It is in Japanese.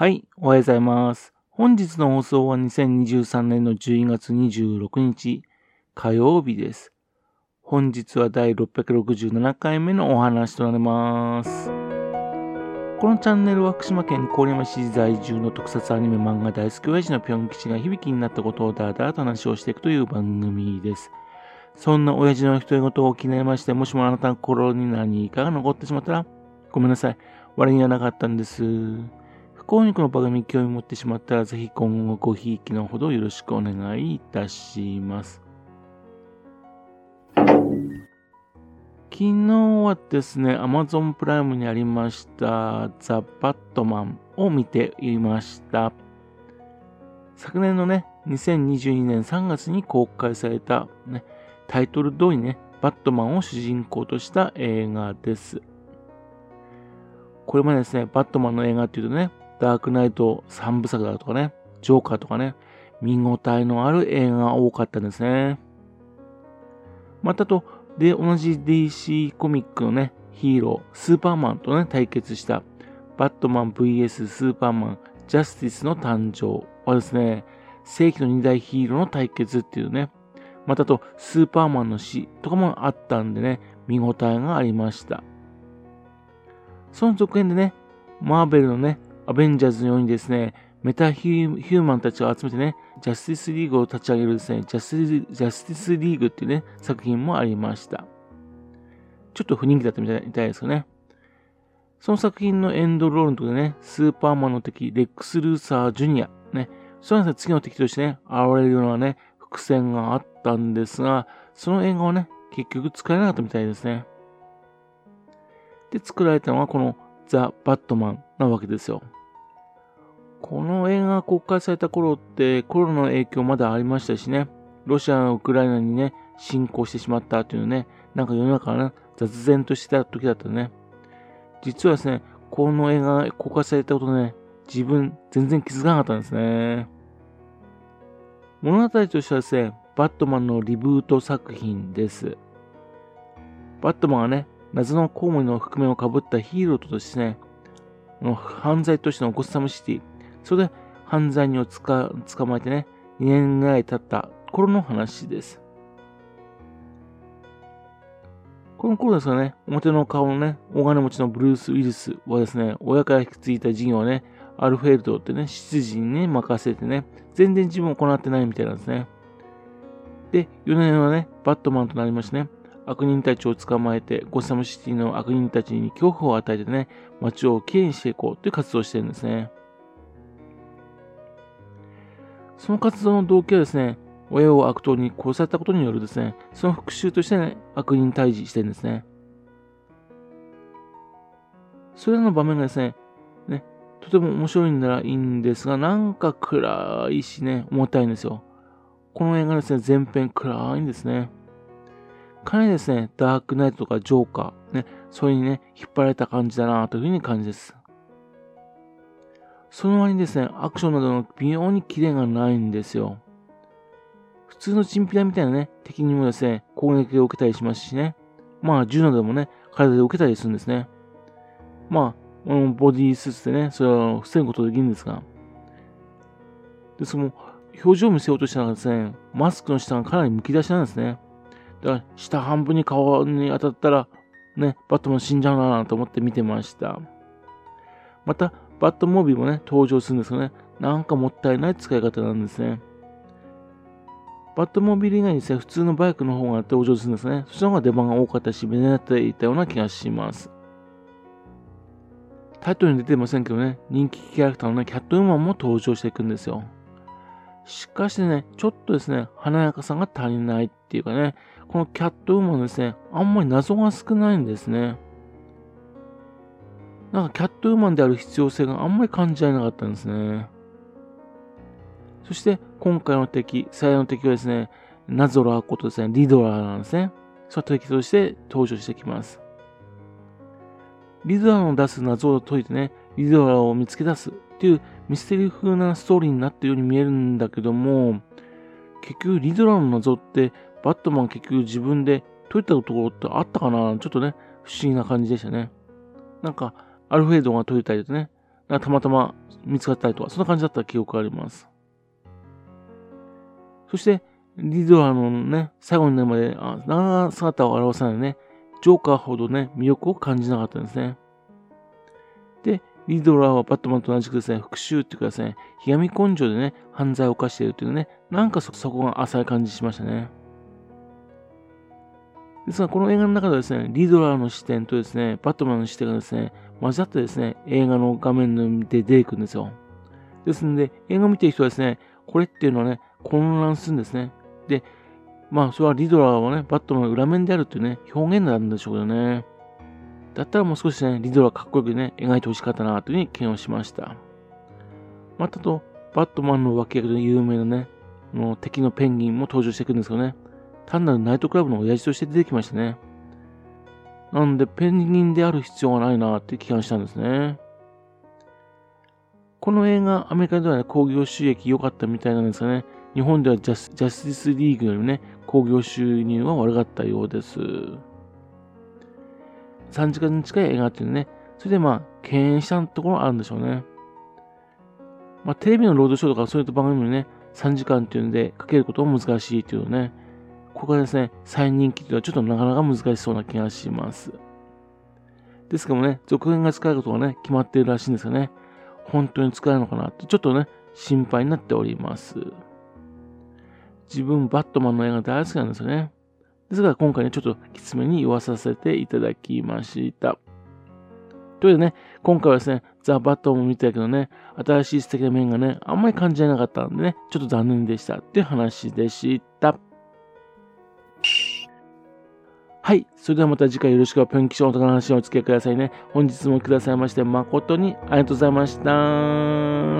はい、おはようございます。本日の放送は2023年の12月26日火曜日です。本日は第667回目のお話となります。このチャンネルは福島県郡山市在住の特撮アニメ漫画大好き親父のぴょん吉が響きになったことをだらだらと話をしていくという番組です。そんな親父の独り言を気になりまして、もしもあなたの心に何かが残ってしまったら、ごめんなさい。悪気はなかったんです。不幸にこの番組興味持ってしまったら、ぜひ今後ごひいきのほどよろしくお願いいたします。昨日はですね、Amazon プライムにありました、ザ・バットマンを見ていました。昨年のね、2022年3月に公開された、ね、タイトル通りね、バットマンを主人公とした映画です。これまでですね、バットマンの映画っていうとね、ダークナイト3部作だとかね、ジョーカーとかね、見応えのある映画が多かったんですね。またと、で、同じ DC コミックのね、ヒーロー、スーパーマンとね、対決した、バットマン VS スーパーマン、ジャスティスの誕生はですね、正規の二大ヒーローの対決っていうね、またと、スーパーマンの死とかもあったんでね、見応えがありました。その続編でね、マーベルのね、アベンジャーズのようにですね、メタヒューマンたちを集めてね、ジャスティスリーグを立ち上げるですね、ジャスティスジャスティスリーグっていうね、作品もありました。ちょっと不人気だったみたいですよね。その作品のエンドロールのところでね、スーパーマンの敵、レックス・ルーサー・ジュニア、ね、その次の敵としてね、現れるようなね、伏線があったんですが、その映画はね、結局使えなかったみたいですね。で、作られたのはこのザ・バットマンなわけですよ。この映画が公開された頃ってコロナの影響まだありましたしね、ロシアがウクライナにね、侵攻してしまったというね、なんか世の中がね、雑然としてた時だったね。実はですね、この映画が公開されたことね、自分全然気づかなかったんですね。物語としてはですね、バットマンのリブート作品です。バットマンはね、謎のコウモリの覆面をかぶったヒーローとしてね、犯罪都市のゴッサムシティ、それで犯罪人を捕まえてね、2年ぐらい経った頃の話です。この頃ですがね、表の顔のね、大金持ちのブルース・ウィルスはですね、親から引き継いだ事業をね、アルフェルドってね、執事にね、任せてね、全然自分を行ってないみたいなんですね。で、4年はね、バットマンとなりましてね、悪人たちを捕まえて、ゴッサムシティの悪人たちに恐怖を与えてね、街をきれいにしていこうという活動をしてるんですね。その活動の動機はですね、親を悪党に殺されたことによるですね、その復讐としてね、悪人退治してるんですね。それらの場面がですね、ね、とても面白いんならいいんですが、なんか暗いしね、重たいんですよ。この映画ですね、全編暗いんですね。かなりですね、ダークナイトとかジョーカー、ね、それにね、引っ張られた感じだなというふうに感じです。その割にですね、アクションなどの微妙にキレがないんですよ。普通のチンピラみたいなね、敵にもですね、攻撃を受けたりしますしね。まあ、銃などもね、体で受けたりするんですね。まあ、ボディースーツでね、それを防ぐことできるんですが。で、その、表情を見せようとしたらですね、マスクの下がかなりむき出しなんですね。だから、下半分に顔に当たったら、ね、バットマン死んじゃうなと思って見てました。また、バットモービルもね、登場するんですよね。なんかもったいない使い方なんですね。バットモービル以外にですね、普通のバイクの方が登場するんですね。そっちの方が出番が多かったし、目立っていたような気がします。タイトルに出てませんけどね、人気キャラクターのね、キャットウーマンも登場していくんですよ。しかしね、ちょっとですね、華やかさが足りないっていうかね、このキャットウーマンですね、あんまり謎が少ないんですね。なんかキャットウーマンである必要性があんまり感じられなかったんですね。そして今回の敵、最大の敵はですね、ナゾラーことですね、リドラーなんですね。その敵として登場してきます。リドラーの出す謎を解いてね、リドラーを見つけ出すっていうミステリー風なストーリーになっているように見えるんだけども、結局リドラーの謎ってバットマン結局自分で解いたところってあったかな？ちょっとね、不思議な感じでしたね。なんか、アルフェードが解いたりとね、たまたま見つかったりとか、そんな感じだった記憶があります。そして、リドラーのね、最後になるまで、あ長姿を表さないね、ジョーカーほどね、魅力を感じなかったんですね。で、リドラーはバットマンと同じくですね、復讐っていうかですね、ひがみ根性でね、犯罪を犯しているというね、なんかそこが浅い感じしましたね。ですが、この映画の中ではですね、リドラーの視点とですね、バットマンの視点がですね、混ざってですね、映画の画面で出てくるんですよ。ですので、映画を見てる人はですね、これっていうのはね、混乱するんですね。で、まあ、それはリドラーはね、バットマンの裏面であるっていうね、表現なんでしょうけどね。だったらもう少しね、リドラーかっこよくね、描いてほしかったな、というふうに嫌悪しました。またと、バットマンの脇役で有名なね、の敵のペンギンも登場してくるんですけどね、単なるナイトクラブの親父として出てきましたね。なんで、ペンギンである必要がないなって気がしたんですね。この映画、アメリカではね、興行収益良かったみたいなんですがね、日本ではジャスティスリーグよりね、興行収入は悪かったようです。3時間に近い映画っていうね、それでまあ、敬遠したところはあるんでしょうね。まあ、テレビのロードショーとかそういった番組にね、3時間っていうのでかけることも難しいっていうね、ここがですね、再人気というのはちょっとなかなか難しそうな気がします。ですけどもね、続編が使うことがね、決まっているらしいんですよね。本当に使えるのかなって、ちょっとね、心配になっております。自分、バットマンの映画大好きなんですよね。ですが、今回ね、ちょっときつめに言わさせていただきました。というわけでね、今回はですね、ザ・バットマンを見たけどね、新しい素敵な面がね、あんまり感じられなかったんでね、ちょっと残念でしたっていう話でした。はい。それではまた次回よろしくぴょん吉のお宝の話をお付き合いくださいね。本日もくださいまして誠にありがとうございました。